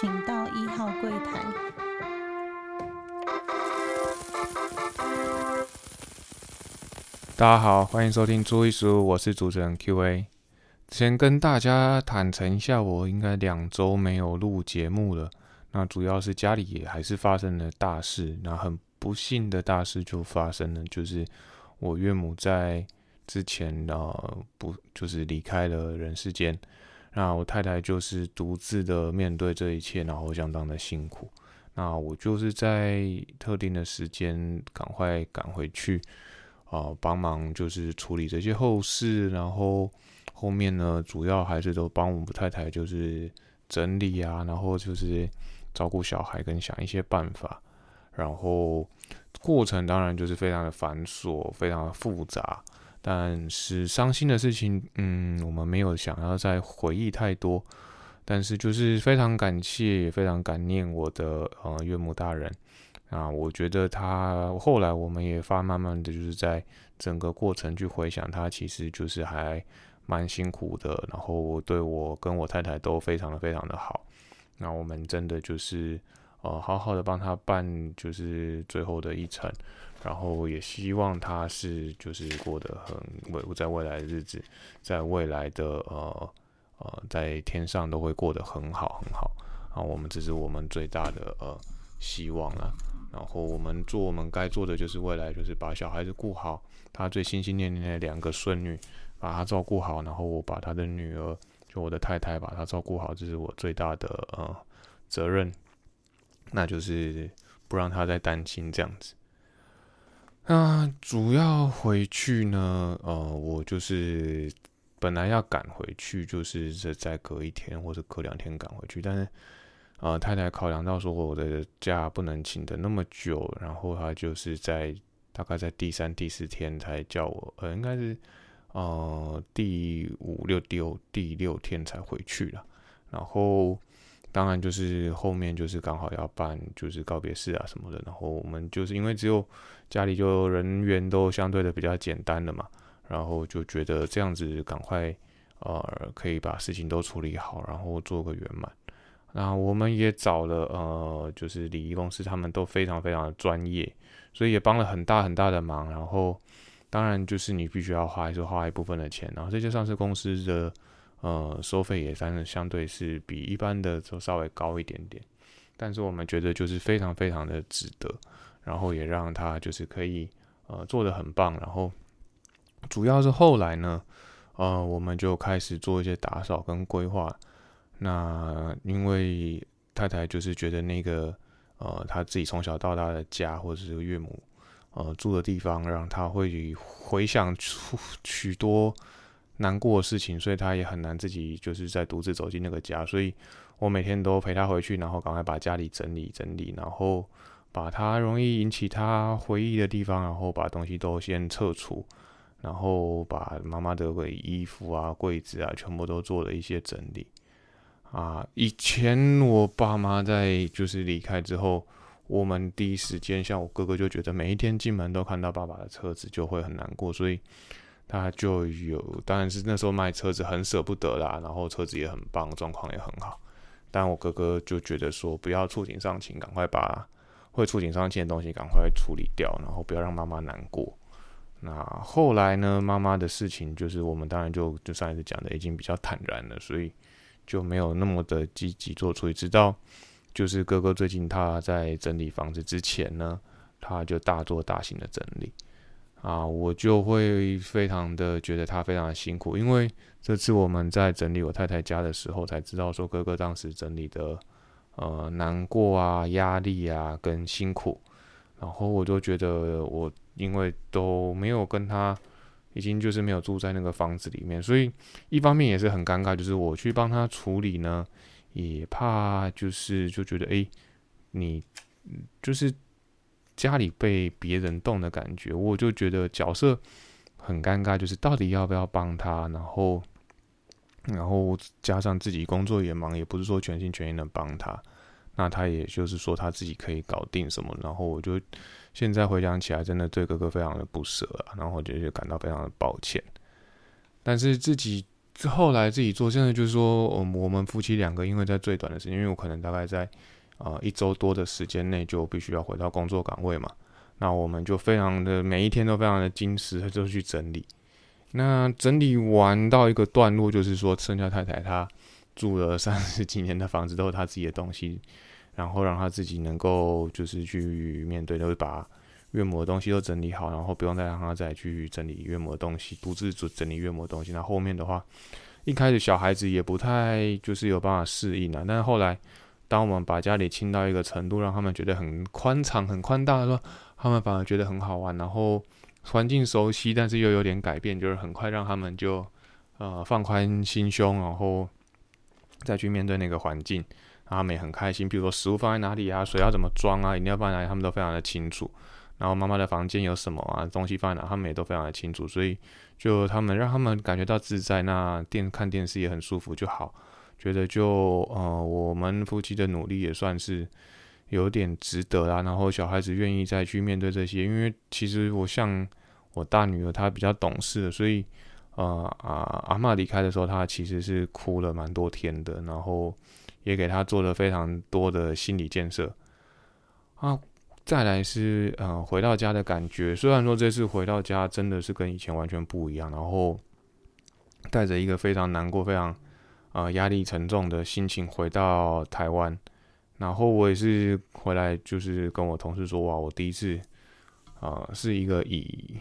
请到一号柜台。大家好，欢迎收听朱一书，我是主持人 Q&A。先跟大家坦诚一下，我应该两周没有录节目了。那主要是家里也还是发生了大事，那很不幸的大事就发生了，就是我岳母在之前呃不就是离开了人世间。那我太太就是独自的面对这一切，然后相当的辛苦。那我就是在特定的时间赶快赶回去。啊，帮忙就是处理这些后事，然后后面呢，主要还是都帮我们太太就是整理啊，然后就是照顾小孩跟想一些办法，然后过程当然就是非常的繁琐，非常的复杂，但是伤心的事情，嗯，我们没有想要再回忆太多，但是就是非常感谢，也非常感念我的呃岳母大人。啊，我觉得他后来我们也发慢慢的就是在整个过程去回想，他其实就是还蛮辛苦的，然后对我跟我太太都非常的非常的好。那我们真的就是呃好好的帮他办就是最后的一程，然后也希望他是就是过得很未在未来的日子，在未来的呃呃在天上都会过得很好很好。啊，我们这是我们最大的呃希望了。然后我们做我们该做的，就是未来就是把小孩子顾好，他最心心念念的两个孙女，把他照顾好，然后我把他的女儿，就我的太太把他照顾好，这是我最大的呃责任，那就是不让他再担心这样子。那主要回去呢，呃，我就是本来要赶回去，就是这再隔一天或者隔两天赶回去，但是。呃，太太考量到说我的假不能请的那么久，然后她就是在大概在第三、第四天才叫我，呃，应该是呃第五六、第六第六天才回去了。然后当然就是后面就是刚好要办就是告别式啊什么的，然后我们就是因为只有家里就人员都相对的比较简单的嘛，然后就觉得这样子赶快呃可以把事情都处理好，然后做个圆满。那我们也找了呃，就是礼仪公司，他们都非常非常的专业，所以也帮了很大很大的忙。然后当然就是你必须要花，还是花一部分的钱。然后这些上市公司的呃收费也算是相对是比一般的就稍微高一点点，但是我们觉得就是非常非常的值得。然后也让他就是可以呃做的很棒。然后主要是后来呢，呃，我们就开始做一些打扫跟规划。那因为太太就是觉得那个呃，他自己从小到大的家或者是岳母呃住的地方，让他会回想出许多难过的事情，所以他也很难自己就是在独自走进那个家。所以我每天都陪他回去，然后赶快把家里整理整理，然后把他容易引起他回忆的地方，然后把东西都先撤除，然后把妈妈的衣服啊、柜子啊，全部都做了一些整理。啊，以前我爸妈在就是离开之后，我们第一时间像我哥哥就觉得每一天进门都看到爸爸的车子就会很难过，所以他就有，当然是那时候卖车子很舍不得啦，然后车子也很棒，状况也很好，但我哥哥就觉得说不要触景伤情，赶快把会触景伤情的东西赶快处理掉，然后不要让妈妈难过。那后来呢，妈妈的事情就是我们当然就就上一次讲的已经比较坦然了，所以。就没有那么的积极做处理，直到就是哥哥最近他在整理房子之前呢，他就大做大型的整理啊，我就会非常的觉得他非常的辛苦，因为这次我们在整理我太太家的时候，才知道说哥哥当时整理的呃难过啊、压力啊跟辛苦，然后我就觉得我因为都没有跟他。已经就是没有住在那个房子里面，所以一方面也是很尴尬，就是我去帮他处理呢，也怕就是就觉得哎，你就是家里被别人动的感觉，我就觉得角色很尴尬，就是到底要不要帮他，然后然后加上自己工作也忙，也不是说全心全意的帮他，那他也就是说他自己可以搞定什么，然后我就。现在回想起来，真的对哥哥非常的不舍啊，然后我就感到非常的抱歉。但是自己后来自己做，现在就是说，我我们夫妻两个，因为在最短的时间，因为我可能大概在啊一周多的时间内就必须要回到工作岗位嘛，那我们就非常的每一天都非常的矜持，就去整理。那整理完到一个段落，就是说，剩下太太她住了三十几年的房子都是她自己的东西，然后让她自己能够就是去面对，就是把。岳母的东西都整理好，然后不用再让他再去整理岳母的东西，独自整整理岳母的东西。那后面的话，一开始小孩子也不太就是有办法适应啊。但是后来，当我们把家里清到一个程度，让他们觉得很宽敞、很宽大的时候，他们反而觉得很好玩。然后环境熟悉，但是又有点改变，就是很快让他们就呃放宽心胸，然后再去面对那个环境，他们也很开心。比如说食物放在哪里啊，水要怎么装啊，饮料放在哪里，他们都非常的清楚。然后妈妈的房间有什么啊？东西放在哪？他们也都非常的清楚，所以就他们让他们感觉到自在，那电看电视也很舒服就好。觉得就呃，我们夫妻的努力也算是有点值得啦。然后小孩子愿意再去面对这些，因为其实我像我大女儿，她比较懂事的，所以呃啊阿妈离开的时候，她其实是哭了蛮多天的，然后也给她做了非常多的心理建设啊。再来是呃回到家的感觉，虽然说这次回到家真的是跟以前完全不一样，然后带着一个非常难过、非常呃压力沉重的心情回到台湾，然后我也是回来就是跟我同事说哇，我第一次啊是一个以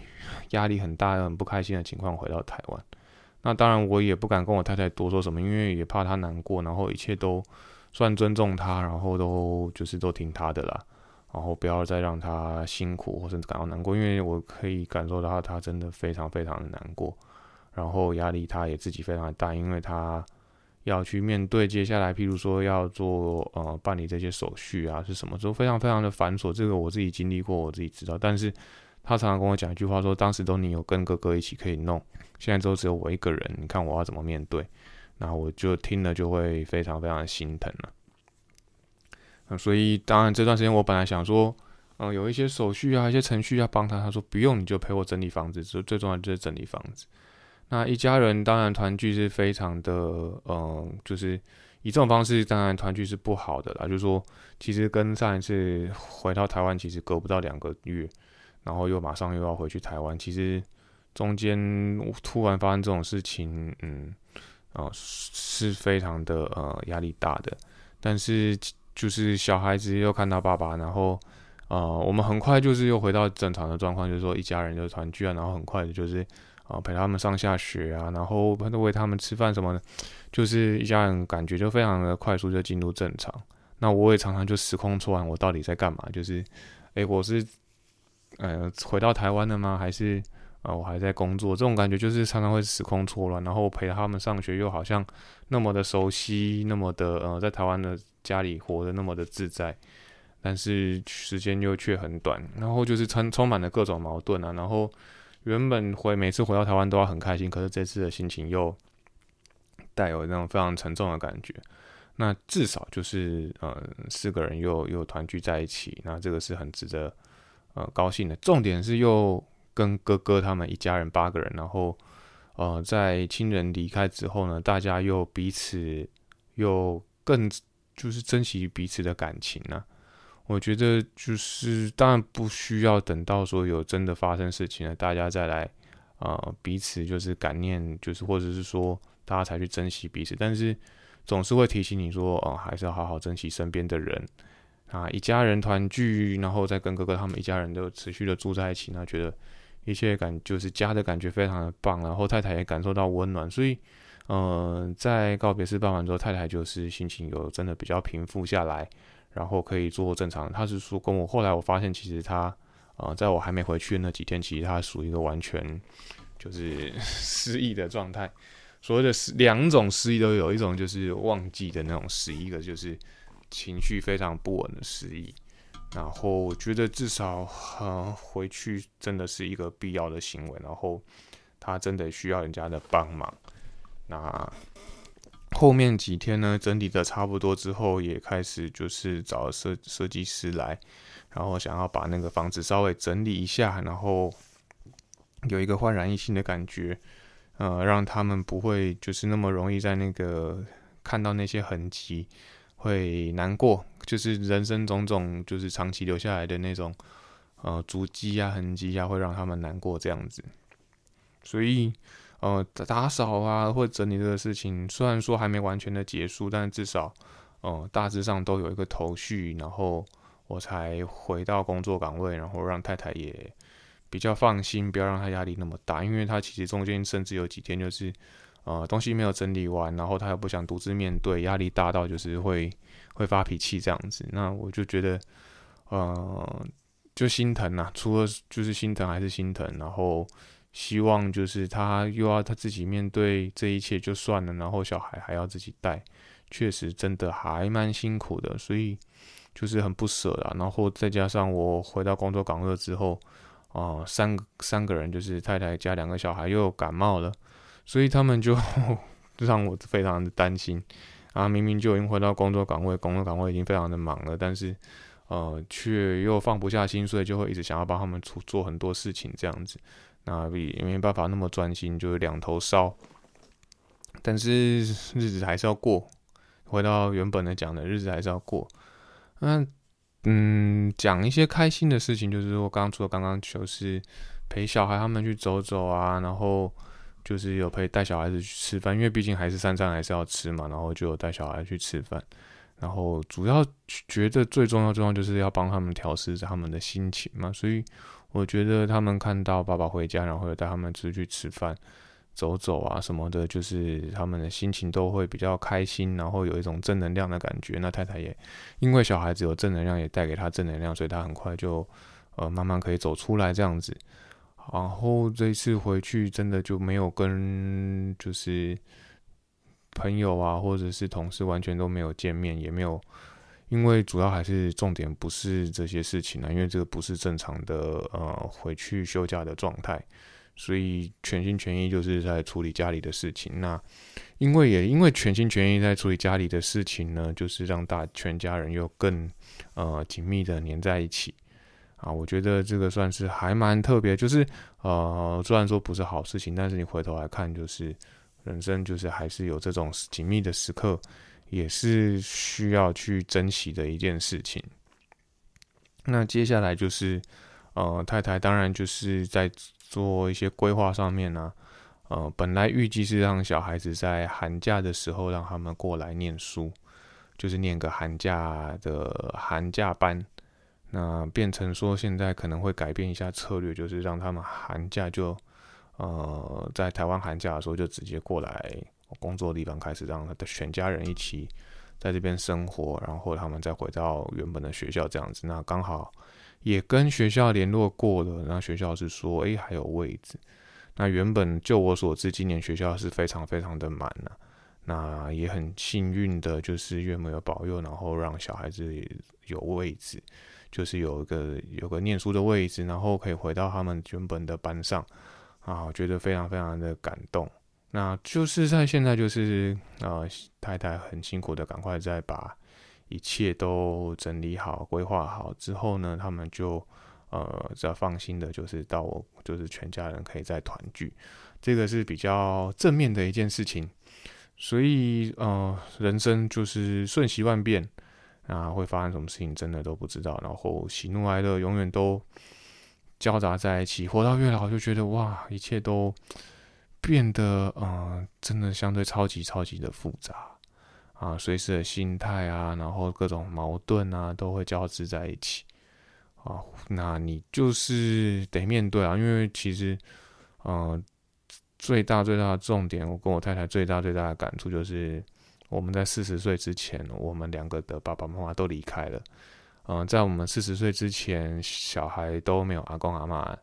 压力很大、很不开心的情况回到台湾。那当然我也不敢跟我太太多说什么，因为也怕她难过，然后一切都算尊重她，然后都就是都听她的啦。然后不要再让他辛苦或者感到难过，因为我可以感受到他真的非常非常的难过，然后压力他也自己非常的大，因为他要去面对接下来，譬如说要做呃办理这些手续啊，是什么都非常非常的繁琐。这个我自己经历过，我自己知道。但是他常常跟我讲一句话，说当时都你有跟哥哥一起可以弄，现在都只有我一个人，你看我要怎么面对？那我就听了就会非常非常的心疼了。所以当然这段时间我本来想说，嗯，有一些手续啊，一些程序要帮他。他说不用，你就陪我整理房子。最最重要就是整理房子。那一家人当然团聚是非常的，嗯，就是以这种方式，当然团聚是不好的啦。就是说，其实跟上一次回到台湾，其实隔不到两个月，然后又马上又要回去台湾，其实中间突然发生这种事情，嗯，啊，是非常的呃压力大的。但是。就是小孩子又看到爸爸，然后，呃，我们很快就是又回到正常的状况，就是说一家人就团聚啊，然后很快的就是啊陪他们上下学啊，然后喂他们吃饭什么的，就是一家人感觉就非常的快速就进入正常。那我也常常就时空错乱，我到底在干嘛？就是，诶，我是，呃，回到台湾了吗？还是？啊，我还在工作，这种感觉就是常常会时空错乱，然后陪他们上学又好像那么的熟悉，那么的呃，在台湾的家里活得那么的自在，但是时间又却很短，然后就是充充满了各种矛盾啊，然后原本回每次回到台湾都要很开心，可是这次的心情又带有那种非常沉重的感觉。那至少就是呃四个人又又团聚在一起，那这个是很值得呃高兴的。重点是又。跟哥哥他们一家人八个人，然后，呃，在亲人离开之后呢，大家又彼此又更就是珍惜彼此的感情呢。我觉得就是当然不需要等到说有真的发生事情了，大家再来啊彼此就是感念，就是或者是说大家才去珍惜彼此，但是总是会提醒你说，哦，还是要好好珍惜身边的人啊，一家人团聚，然后再跟哥哥他们一家人都持续的住在一起，那觉得。一切感就是家的感觉非常的棒，然后太太也感受到温暖，所以，嗯，在告别式办完之后，太太就是心情有真的比较平复下来，然后可以做正常。他是说跟我后来我发现，其实他，呃，在我还没回去那几天，其实他属于一个完全就是 失忆的状态。所谓的失两种失忆都有，一种就是忘记的那种失忆，一个就是情绪非常不稳的失忆。然后我觉得至少呃回去真的是一个必要的行为，然后他真的需要人家的帮忙。那后面几天呢，整理的差不多之后，也开始就是找设设计师来，然后想要把那个房子稍微整理一下，然后有一个焕然一新的感觉。呃，让他们不会就是那么容易在那个看到那些痕迹会难过，就是人生种种就是长期留下来的那种呃足迹啊痕迹啊，会让他们难过这样子。所以呃打扫啊或者整理这个事情，虽然说还没完全的结束，但至少呃大致上都有一个头绪，然后我才回到工作岗位，然后让太太也。比较放心，不要让她压力那么大，因为她其实中间甚至有几天就是，呃，东西没有整理完，然后她又不想独自面对，压力大到就是会会发脾气这样子。那我就觉得，呃，就心疼呐，除了就是心疼还是心疼，然后希望就是他又要他自己面对这一切就算了，然后小孩还要自己带，确实真的还蛮辛苦的，所以就是很不舍啦。然后再加上我回到工作岗位之后。哦，三三个人就是太太加两个小孩又感冒了，所以他们就 让我非常的担心。啊，明明就已经回到工作岗位，工作岗位已经非常的忙了，但是呃，却又放不下心，所以就会一直想要帮他们做做很多事情这样子。那也没办法那么专心，就是两头烧。但是日子还是要过，回到原本的讲的日子还是要过。那。嗯，讲一些开心的事情，就是我刚刚除了刚刚就是陪小孩他们去走走啊，然后就是有陪带小孩子去吃饭，因为毕竟还是三餐还是要吃嘛，然后就有带小孩去吃饭，然后主要觉得最重要重要就是要帮他们调试他们的心情嘛，所以我觉得他们看到爸爸回家，然后带他们出去吃饭。走走啊什么的，就是他们的心情都会比较开心，然后有一种正能量的感觉。那太太也因为小孩子有正能量，也带给他正能量，所以他很快就呃慢慢可以走出来这样子。然后这次回去真的就没有跟就是朋友啊或者是同事完全都没有见面，也没有，因为主要还是重点不是这些事情啊，因为这个不是正常的呃回去休假的状态。所以全心全意就是在处理家里的事情。那因为也因为全心全意在处理家里的事情呢，就是让大全家人又更呃紧密的黏在一起啊。我觉得这个算是还蛮特别。就是呃，虽然说不是好事情，但是你回头来看，就是人生就是还是有这种紧密的时刻，也是需要去珍惜的一件事情。那接下来就是呃，太太当然就是在。做一些规划上面呢，呃，本来预计是让小孩子在寒假的时候让他们过来念书，就是念个寒假的寒假班。那变成说现在可能会改变一下策略，就是让他们寒假就呃在台湾寒假的时候就直接过来工作地方开始让他的全家人一起在这边生活，然后他们再回到原本的学校这样子。那刚好。也跟学校联络过了，那学校是说，哎，还有位置。那原本就我所知，今年学校是非常非常的满了。那也很幸运的，就是岳母有保佑，然后让小孩子有位置，就是有一个有个念书的位置，然后可以回到他们原本的班上。啊，我觉得非常非常的感动。那就是在现在，就是呃，太太很辛苦的，赶快再把。一切都整理好、规划好之后呢，他们就呃比较放心的，就是到我就是全家人可以再团聚，这个是比较正面的一件事情。所以呃，人生就是瞬息万变啊，会发生什么事情真的都不知道。然后喜怒哀乐永远都交杂在一起，活到越老就觉得哇，一切都变得嗯，真的相对超级超级的复杂。啊，随时的心态啊，然后各种矛盾啊，都会交织在一起。啊，那你就是得面对啊，因为其实，嗯，最大最大的重点，我跟我太太最大最大的感触就是，我们在四十岁之前，我们两个的爸爸妈妈都离开了。嗯，在我们四十岁之前，小孩都没有阿公阿妈。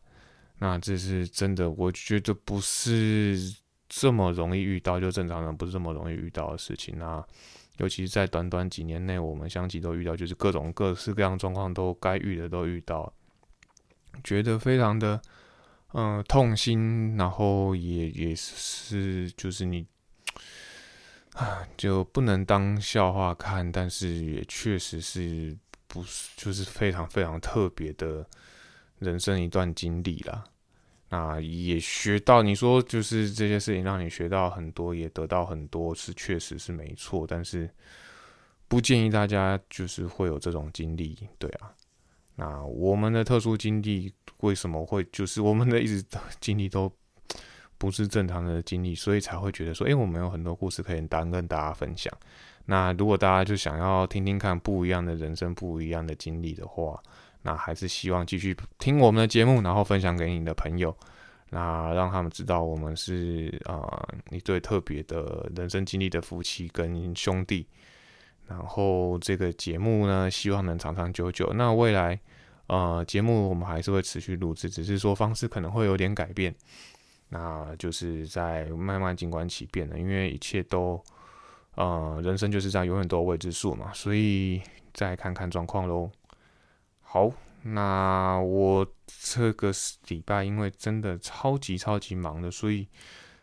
那这是真的，我觉得不是。这么容易遇到，就正常人不是这么容易遇到的事情那！尤其是在短短几年内，我们相继都遇到，就是各种各式各样状况都该遇的都遇到，觉得非常的嗯痛心，然后也也是就是你啊就不能当笑话看，但是也确实是不是就是非常非常特别的人生一段经历啦。那也学到，你说就是这些事情让你学到很多，也得到很多，是确实是没错。但是不建议大家就是会有这种经历，对啊。那我们的特殊经历为什么会就是我们的一直经历都不是正常的经历，所以才会觉得说，哎，我们有很多故事可以单跟大家分享。那如果大家就想要听听看不一样的人生、不一样的经历的话，那还是希望继续听我们的节目，然后分享给你的朋友，那让他们知道我们是啊一对特别的人生经历的夫妻跟兄弟。然后这个节目呢，希望能长长久久。那未来呃节目我们还是会持续录制，只是说方式可能会有点改变。那就是在慢慢静观其变的，因为一切都呃人生就是这样，永远都有未知数嘛，所以再看看状况喽。好，那我这个礼拜因为真的超级超级忙的，所以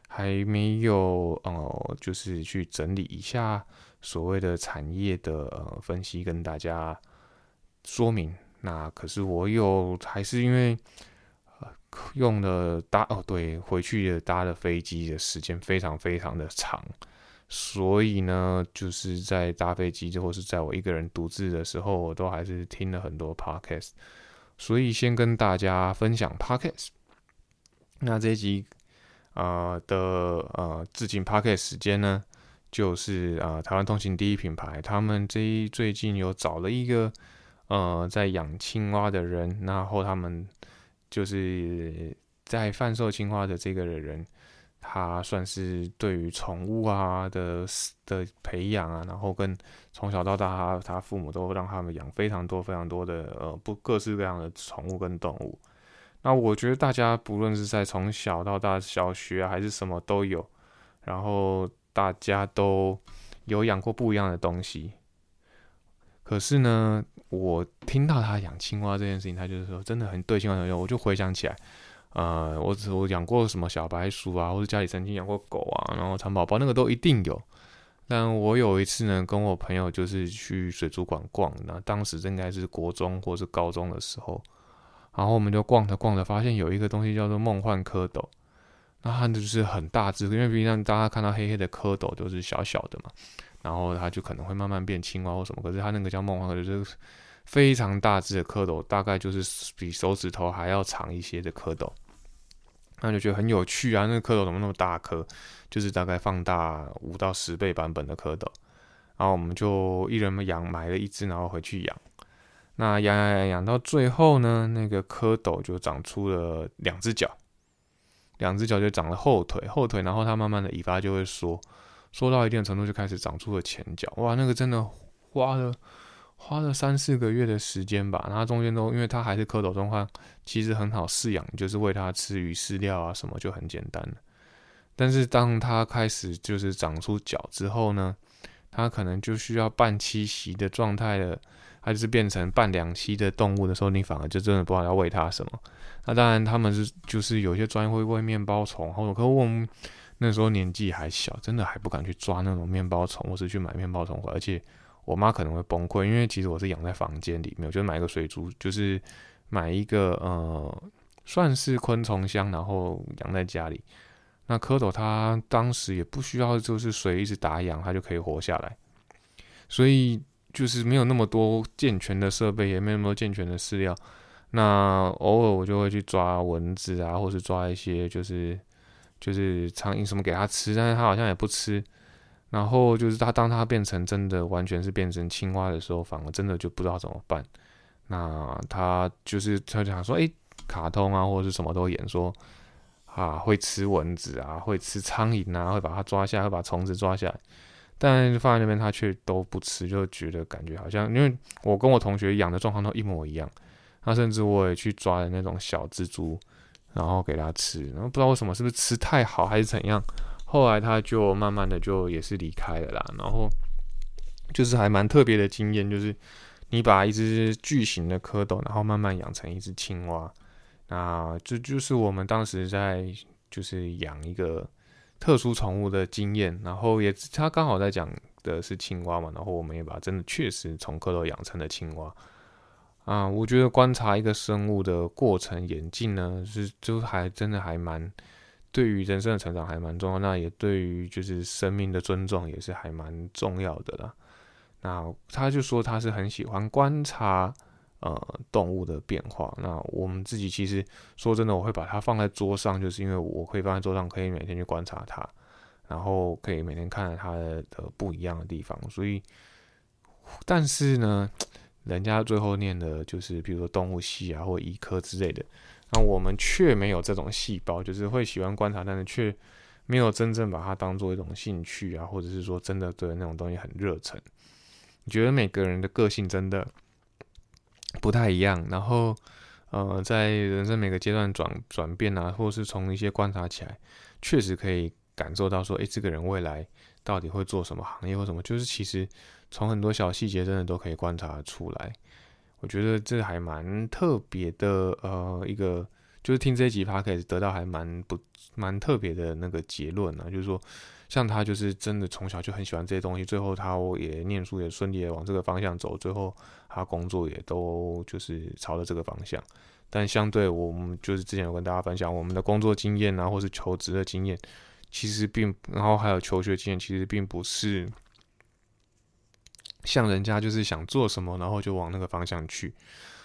还没有呃，就是去整理一下所谓的产业的呃分析，跟大家说明。那可是我有，还是因为用的搭哦，对，回去的搭的飞机的时间非常非常的长。所以呢，就是在搭飞机，或是在我一个人独自的时候，我都还是听了很多 podcast。所以先跟大家分享 podcast。那这一集啊的呃致敬 podcast 时间呢，就是啊台湾通勤第一品牌，他们这一最近有找了一个呃在养青蛙的人，然后他们就是在贩售青蛙的这个人。他算是对于宠物啊的的培养啊，然后跟从小到大，他他父母都让他们养非常多非常多的呃不各式各样的宠物跟动物。那我觉得大家不论是在从小到大小学还是什么都有，然后大家都有养过不一样的东西。可是呢，我听到他养青蛙这件事情，他就是说真的很对青蛙很有，我就回想起来。呃，我只我养过什么小白鼠啊，或者家里曾经养过狗啊，然后蚕宝宝那个都一定有。但我有一次呢，跟我朋友就是去水族馆逛，那当时应该是国中或是高中的时候，然后我们就逛着逛着，发现有一个东西叫做梦幻蝌蚪，那它就是很大只，因为平常大家看到黑黑的蝌蚪都是小小的嘛，然后它就可能会慢慢变青蛙或什么，可是它那个叫梦幻，就是非常大只的蝌蚪，大概就是比手指头还要长一些的蝌蚪。那就觉得很有趣啊！那个蝌蚪怎么那么大颗？就是大概放大五到十倍版本的蝌蚪。然后我们就一人养买了一只，然后回去养。那养养养养到最后呢，那个蝌蚪就长出了两只脚，两只脚就长了后腿，后腿，然后它慢慢的尾巴就会缩，缩到一定程度就开始长出了前脚。哇，那个真的花了。花了三四个月的时间吧，然后中间都因为它还是蝌蚪状况，其实很好饲养，就是喂它吃鱼饲料啊什么就很简单。但是当它开始就是长出脚之后呢，它可能就需要半栖息的状态了，它就是变成半两栖的动物的时候，你反而就真的不知道要喂它什么。那当然他们是就是有些专业会喂面包虫，或者可我们那时候年纪还小，真的还不敢去抓那种面包虫，或是去买面包虫，而且。我妈可能会崩溃，因为其实我是养在房间里面，就买一个水族，就是买一个呃，算是昆虫箱，然后养在家里。那蝌蚪它当时也不需要，就是水一直打氧，它就可以活下来。所以就是没有那么多健全的设备，也没有那么多健全的饲料。那偶尔我就会去抓蚊子啊，或是抓一些就是就是苍蝇什么给它吃，但是它好像也不吃。然后就是它，当它变成真的完全是变成青蛙的时候，反而真的就不知道怎么办。那它就是他想说，哎，卡通啊或者是什么都演说啊，会吃蚊子啊，会吃苍蝇啊，会把它抓下，会把虫子抓下来。但放在那边它却都不吃，就觉得感觉好像，因为我跟我同学养的状况都一模一样。那甚至我也去抓的那种小蜘蛛，然后给它吃，然后不知道为什么，是不是吃太好还是怎样？后来他就慢慢的就也是离开了啦，然后就是还蛮特别的经验，就是你把一只巨型的蝌蚪，然后慢慢养成一只青蛙，那这就是我们当时在就是养一个特殊宠物的经验，然后也他刚好在讲的是青蛙嘛，然后我们也把真的确实从蝌蚪养成了青蛙，啊，我觉得观察一个生物的过程演进呢，是就还真的还蛮对于人生的成长还蛮重要，那也对于就是生命的尊重也是还蛮重要的啦。那他就说他是很喜欢观察呃动物的变化。那我们自己其实说真的，我会把它放在桌上，就是因为我可以放在桌上，可以每天去观察它，然后可以每天看它的不一样的地方。所以，但是呢，人家最后念的就是，比如说动物系啊，或医科之类的，那我们却没有这种细胞，就是会喜欢观察，但是却没有真正把它当做一种兴趣啊，或者是说真的对那种东西很热忱。你觉得每个人的个性真的不太一样，然后呃，在人生每个阶段转转变啊，或是从一些观察起来，确实可以感受到说，诶，这个人未来到底会做什么行业或什么，就是其实从很多小细节真的都可以观察出来。我觉得这还蛮特别的，呃，一个就是听这一集 p 可以得到还蛮不蛮特别的那个结论呢，就是说。像他就是真的从小就很喜欢这些东西，最后他也念书也顺利的往这个方向走，最后他工作也都就是朝着这个方向。但相对我们就是之前有跟大家分享我们的工作经验啊，或是求职的经验，其实并然后还有求学经验，其实并不是像人家就是想做什么，然后就往那个方向去。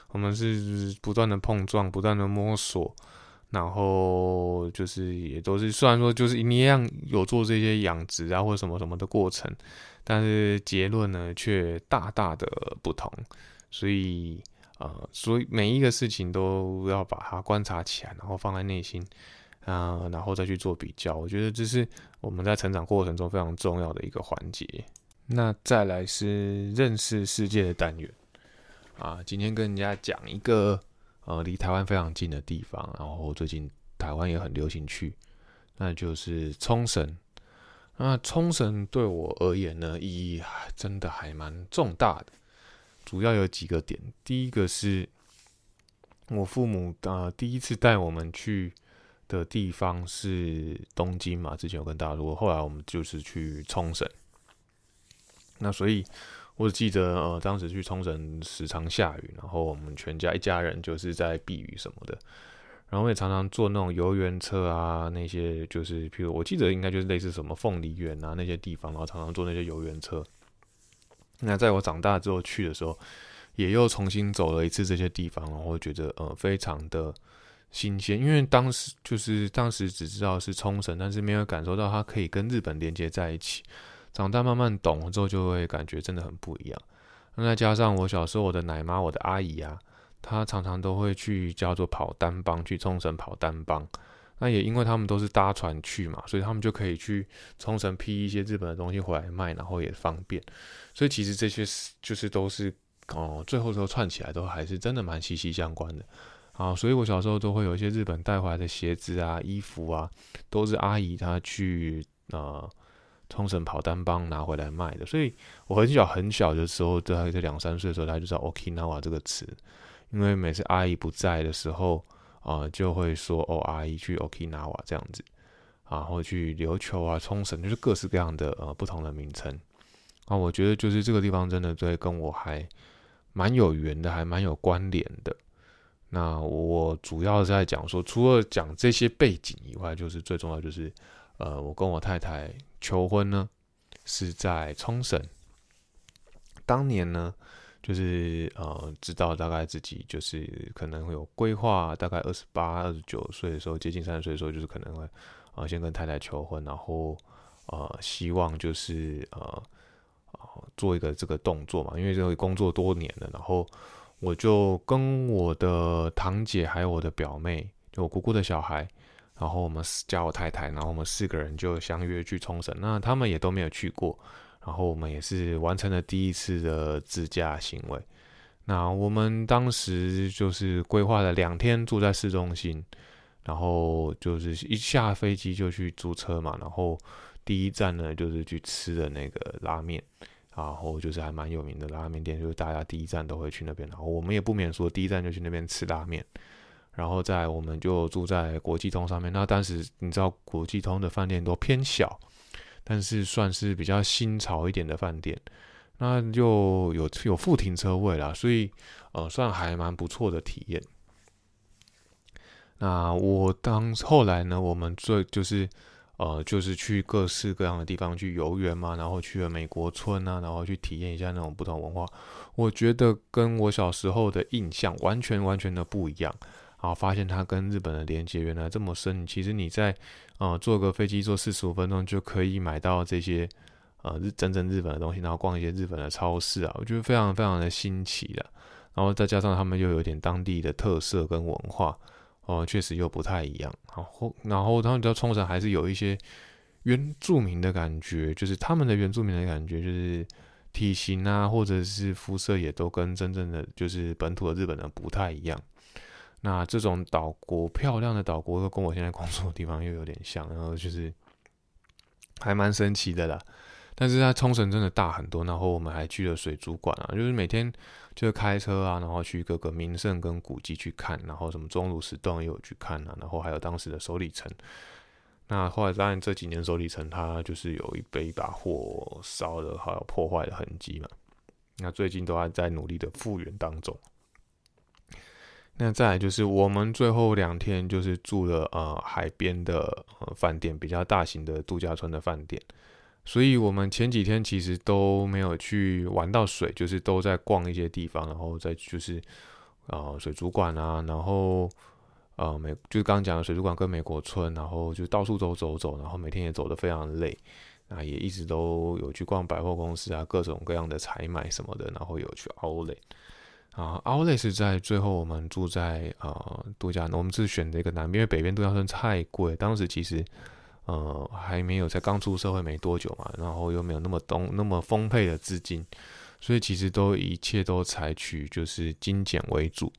我们是不断的碰撞，不断的摸索。然后就是也都是，虽然说就是你一样有做这些养殖啊或者什么什么的过程，但是结论呢却大大的不同。所以呃，所以每一个事情都要把它观察起来，然后放在内心啊，然后再去做比较。我觉得这是我们在成长过程中非常重要的一个环节。那再来是认识世界的单元啊，今天跟人家讲一个。呃，离台湾非常近的地方，然后最近台湾也很流行去，那就是冲绳。那冲绳对我而言呢，意义真的还蛮重大的。主要有几个点，第一个是我父母呃第一次带我们去的地方是东京嘛，之前有跟大家说，后来我们就是去冲绳。那所以。我记得，呃，当时去冲绳时常下雨，然后我们全家一家人就是在避雨什么的，然后也常常坐那种游园车啊，那些就是，譬如我记得应该就是类似什么凤梨园啊那些地方，然后常常坐那些游园车。那在我长大之后去的时候，也又重新走了一次这些地方，然后觉得呃非常的新鲜，因为当时就是当时只知道是冲绳，但是没有感受到它可以跟日本连接在一起。长大慢慢懂了之后，就会感觉真的很不一样。那再加上我小时候，我的奶妈、我的阿姨啊，她常常都会去叫做跑单帮，去冲绳跑单帮。那也因为他们都是搭船去嘛，所以他们就可以去冲绳批一些日本的东西回来卖，然后也方便。所以其实这些就是都是哦，最后都串起来都还是真的蛮息息相关的啊。所以我小时候都会有一些日本带回来的鞋子啊、衣服啊，都是阿姨她去呃。冲绳跑单帮拿回来卖的，所以我很小很小的时候，在在两三岁的时候，他就知道 Okinawa 这个词，因为每次阿姨不在的时候，啊，就会说哦，阿姨去 Okinawa 这样子，然后去琉球啊、冲绳，就是各式各样的呃不同的名称啊。我觉得就是这个地方真的对跟我还蛮有缘的，还蛮有关联的。那我主要是在讲说，除了讲这些背景以外，就是最重要就是。呃，我跟我太太求婚呢，是在冲绳。当年呢，就是呃，知道大概自己就是可能会有规划，大概二十八、二十九岁的时候，接近三十岁的时候，就是可能会呃先跟太太求婚，然后呃希望就是呃做一个这个动作嘛，因为这个工作多年了，然后我就跟我的堂姐还有我的表妹，就我姑姑的小孩。然后我们加我太太，然后我们四个人就相约去冲绳。那他们也都没有去过，然后我们也是完成了第一次的自驾行为。那我们当时就是规划了两天住在市中心，然后就是一下飞机就去租车嘛。然后第一站呢就是去吃的那个拉面，然后就是还蛮有名的拉面店，就是大家第一站都会去那边。然后我们也不免说第一站就去那边吃拉面。然后在我们就住在国际通上面。那当时你知道国际通的饭店都偏小，但是算是比较新潮一点的饭店。那就有有副停车位啦，所以呃算还蛮不错的体验。那我当后来呢，我们最就是呃就是去各式各样的地方去游园嘛，然后去了美国村啊，然后去体验一下那种不同文化。我觉得跟我小时候的印象完全完全的不一样。然后发现它跟日本的连接原来这么深。其实你在呃坐个飞机坐四十五分钟就可以买到这些呃日真正日本的东西，然后逛一些日本的超市啊，我觉得非常非常的新奇的。然后再加上他们又有点当地的特色跟文化，哦，确实又不太一样。然后然后他们道冲绳还是有一些原住民的感觉，就是他们的原住民的感觉，就是体型啊或者是肤色也都跟真正的就是本土的日本人不太一样。那这种岛国漂亮的岛国，又跟我现在工作的地方又有点像，然后就是还蛮神奇的啦。但是它冲绳真的大很多，然后我们还去了水族馆啊，就是每天就是开车啊，然后去各个名胜跟古迹去看，然后什么钟乳石洞也有去看啊，然后还有当时的首里城。那后来当然这几年首里城它就是有一被一把火烧的，还有破坏的痕迹嘛。那最近都还在努力的复原当中。那再来就是我们最后两天就是住了呃海边的呃饭店，比较大型的度假村的饭店，所以我们前几天其实都没有去玩到水，就是都在逛一些地方，然后再就是啊水族馆啊，然后呃美就是刚刚讲的水族馆跟美国村，然后就到处走走走，然后每天也走得非常累，啊也一直都有去逛百货公司啊，各种各样的采买什么的，然后有去 Outlet。啊，奥莱是在最后，我们住在呃度假，我们是选择一个南边，因为北边度假村太贵。当时其实呃还没有才刚出社会没多久嘛，然后又没有那么东那么丰沛的资金，所以其实都一切都采取就是精简为主。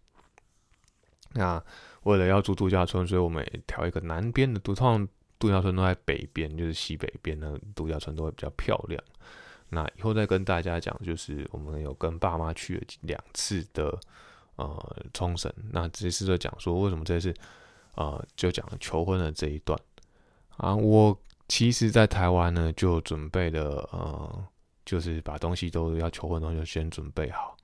那为了要住度假村，所以我们调一个南边的，通常度假村都在北边，就是西北边的度假村都会比较漂亮。那以后再跟大家讲，就是我们有跟爸妈去了两次的呃冲绳。那这次就讲说为什么这次呃就讲求婚的这一段啊。我其实，在台湾呢就准备了呃，就是把东西都要求婚东西先准备好，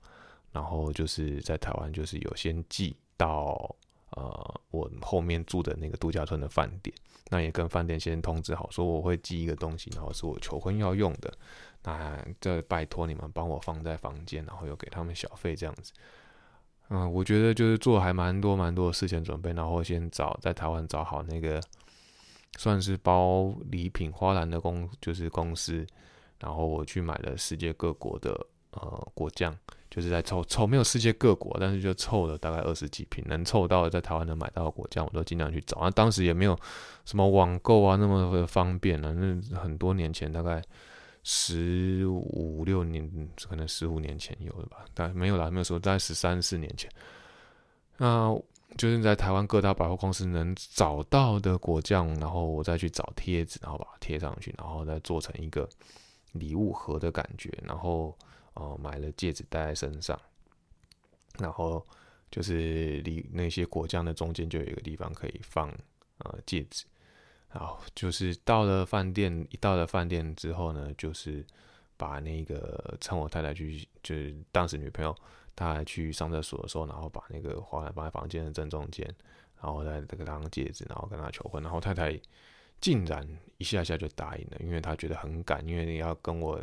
然后就是在台湾就是有先寄到呃我后面住的那个度假村的饭店。那也跟饭店先通知好，说我会寄一个东西，然后是我求婚要用的。那这拜托你们帮我放在房间，然后又给他们小费这样子。嗯，我觉得就是做还蛮多蛮多的事前准备，然后先找在台湾找好那个算是包礼品花篮的公就是公司，然后我去买了世界各国的呃果酱，就是在凑凑没有世界各国，但是就凑了大概二十几瓶，能凑到在台湾能买到的果酱，我都尽量去找。那当时也没有什么网购啊那么的方便了，那很多年前大概。十五六年，可能十五年前有的吧，但没有啦，没有说在十三四年前。那就是在台湾各大百货公司能找到的果酱，然后我再去找贴纸，然后把它贴上去，然后再做成一个礼物盒的感觉，然后呃买了戒指戴在身上，然后就是离那些果酱的中间就有一个地方可以放呃戒指。然后，就是到了饭店，一到了饭店之后呢，就是把那个趁我太太去，就是当时女朋友她去上厕所的时候，然后把那个花篮放在房间的正中间，然后再这个当戒指，然后跟她求婚，然后太太竟然一下下就答应了，因为她觉得很赶，因为要跟我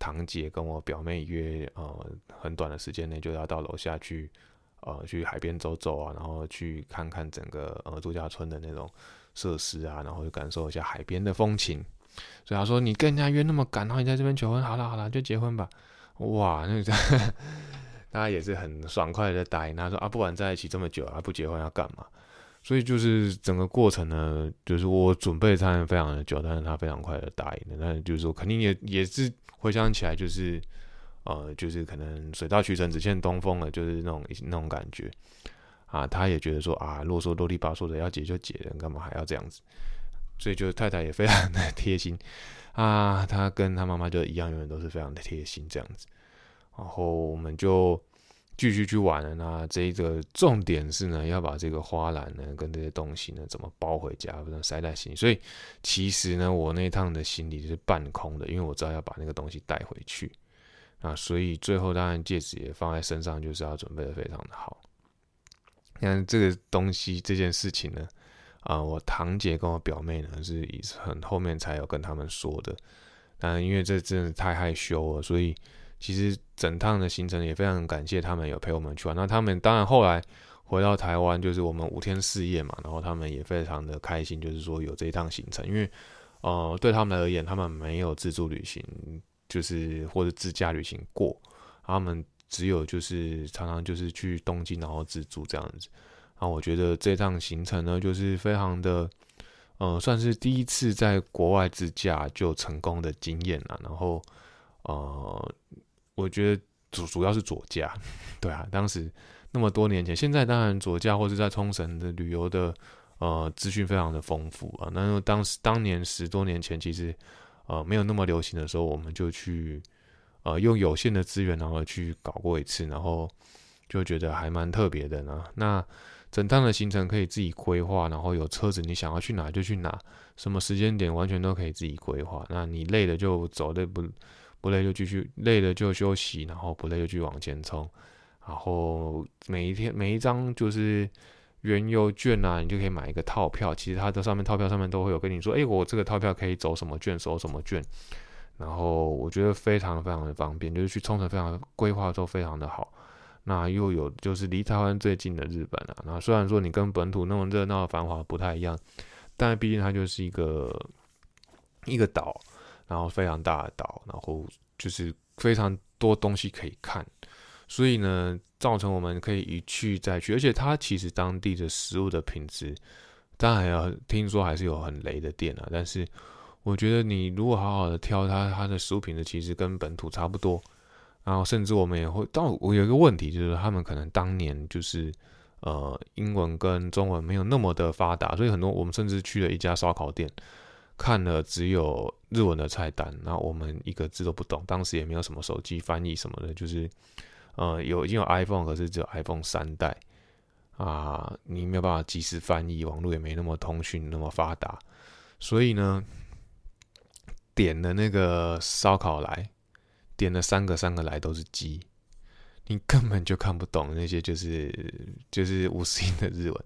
堂姐跟我表妹约，呃，很短的时间内就要到楼下去，呃，去海边走走啊，然后去看看整个呃度假村的那种。设施啊，然后就感受一下海边的风情。所以他说：“你跟人家约那么赶，然后你在这边求婚，好了好了，就结婚吧。”哇，那个 大家也是很爽快的答应。他说：“啊，不管在一起这么久，还不结婚要干嘛？”所以就是整个过程呢，就是我准备他非常的久，但是他非常快的答应了。那就是说，肯定也也是回想起来，就是呃，就是可能水到渠成，只欠东风了，就是那种那种感觉。啊，他也觉得说啊，啰嗦啰里吧嗦的，要解就解了，干嘛还要这样子？所以就太太也非常的 贴心啊，他跟他妈妈就一样，永远都是非常的贴心这样子。然后我们就继续去玩了。那这一个重点是呢，要把这个花篮呢跟这些东西呢怎么包回家，不能塞在行李。所以其实呢，我那趟的行李是半空的，因为我知道要把那个东西带回去。啊所以最后当然戒指也放在身上，就是要准备的非常的好。你看这个东西这件事情呢，啊，我堂姐跟我表妹呢是很后面才有跟他们说的。但因为这真的太害羞了，所以其实整趟的行程也非常感谢他们有陪我们去玩。那他们当然后来回到台湾，就是我们五天四夜嘛，然后他们也非常的开心，就是说有这一趟行程，因为呃对他们而言，他们没有自助旅行。就是或者自驾旅行过，他们只有就是常常就是去东京然后自助这样子，然后我觉得这趟行程呢就是非常的，呃，算是第一次在国外自驾就成功的经验了。然后呃，我觉得主主要是左驾，对啊，当时那么多年前，现在当然左驾或者在冲绳的旅游的呃资讯非常的丰富啊。那当时当年十多年前其实。呃，没有那么流行的时候，我们就去，呃，用有限的资源，然后去搞过一次，然后就觉得还蛮特别的呢。那整趟的行程可以自己规划，然后有车子，你想要去哪就去哪，什么时间点完全都可以自己规划。那你累了就走，累不不累就继续，累了就休息，然后不累就继续往前冲。然后每一天每一张就是。原油券啊，你就可以买一个套票。其实它的上面套票上面都会有跟你说，哎，我这个套票可以走什么券，收什么券。然后我觉得非常非常的方便，就是去冲绳非常规划都非常的好。那又有就是离台湾最近的日本啊。那虽然说你跟本土那么热闹繁华不太一样，但毕竟它就是一个一个岛，然后非常大的岛，然后就是非常多东西可以看。所以呢，造成我们可以一去再去，而且它其实当地的食物的品质，当然还要听说还是有很雷的店啊。但是我觉得你如果好好的挑它，它的食物品质其实跟本土差不多。然后甚至我们也会，但我有一个问题就是，他们可能当年就是呃英文跟中文没有那么的发达，所以很多我们甚至去了一家烧烤店，看了只有日文的菜单，那我们一个字都不懂。当时也没有什么手机翻译什么的，就是。呃，有已经有 iPhone，可是只有 iPhone 三代啊，你没有办法及时翻译，网络也没那么通讯那么发达，所以呢，点了那个烧烤来，点了三个，三个来都是鸡。你根本就看不懂那些就是就是五十音的日文，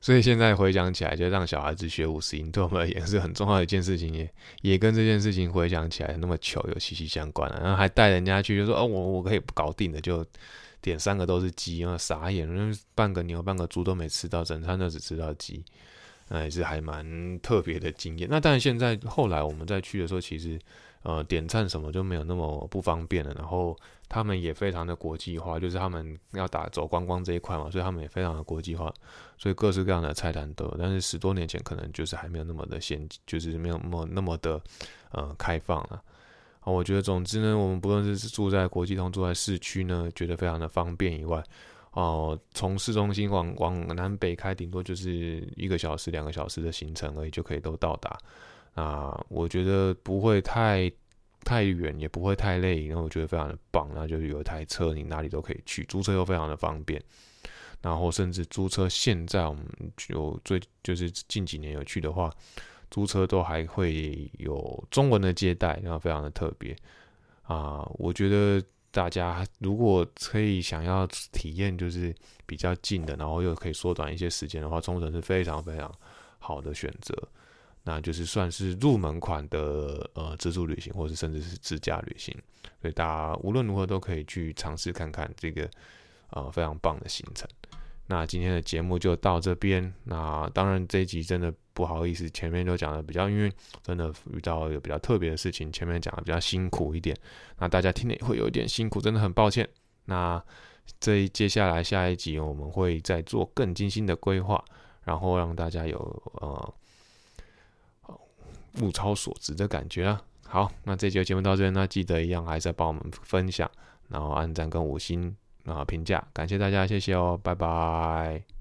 所以现在回想起来，就让小孩子学五十音，对我们而言是很重要的一件事情，也也跟这件事情回想起来那么糗有息息相关了。然后还带人家去，就说哦，我我可以搞定的，就点三个都是鸡，然后傻眼，半个牛半个猪都没吃到，整餐都只吃到鸡，那也是还蛮特别的经验。那但是现在后来我们再去的时候，其实。呃，点赞什么就没有那么不方便了。然后他们也非常的国际化，就是他们要打走观光这一块嘛，所以他们也非常的国际化，所以各式各样的菜单都有。但是十多年前可能就是还没有那么的先进，就是没有那么那么的呃开放了。我觉得总之呢，我们不论是住在国际通，住在市区呢，觉得非常的方便以外，哦，从市中心往往南北开，顶多就是一个小时、两个小时的行程而已，就可以都到达。啊，我觉得不会太太远，也不会太累，然后我觉得非常的棒。那就是有一台车，你哪里都可以去，租车又非常的方便。然后甚至租车，现在我们有最就是近几年有去的话，租车都还会有中文的接待，然后非常的特别。啊，我觉得大家如果可以想要体验就是比较近的，然后又可以缩短一些时间的话，冲绳是非常非常好的选择。那就是算是入门款的呃自助旅行，或者甚至是自驾旅行，所以大家无论如何都可以去尝试看看这个呃非常棒的行程。那今天的节目就到这边。那当然这一集真的不好意思，前面都讲的比较，因为真的遇到有比较特别的事情，前面讲的比较辛苦一点，那大家听的也会有一点辛苦，真的很抱歉。那这一接下来下一集我们会再做更精心的规划，然后让大家有呃。物超所值的感觉啊！好，那这期节目到这边，那记得一样还是帮我们分享，然后按赞跟五星啊评价，感谢大家，谢谢哦，拜拜。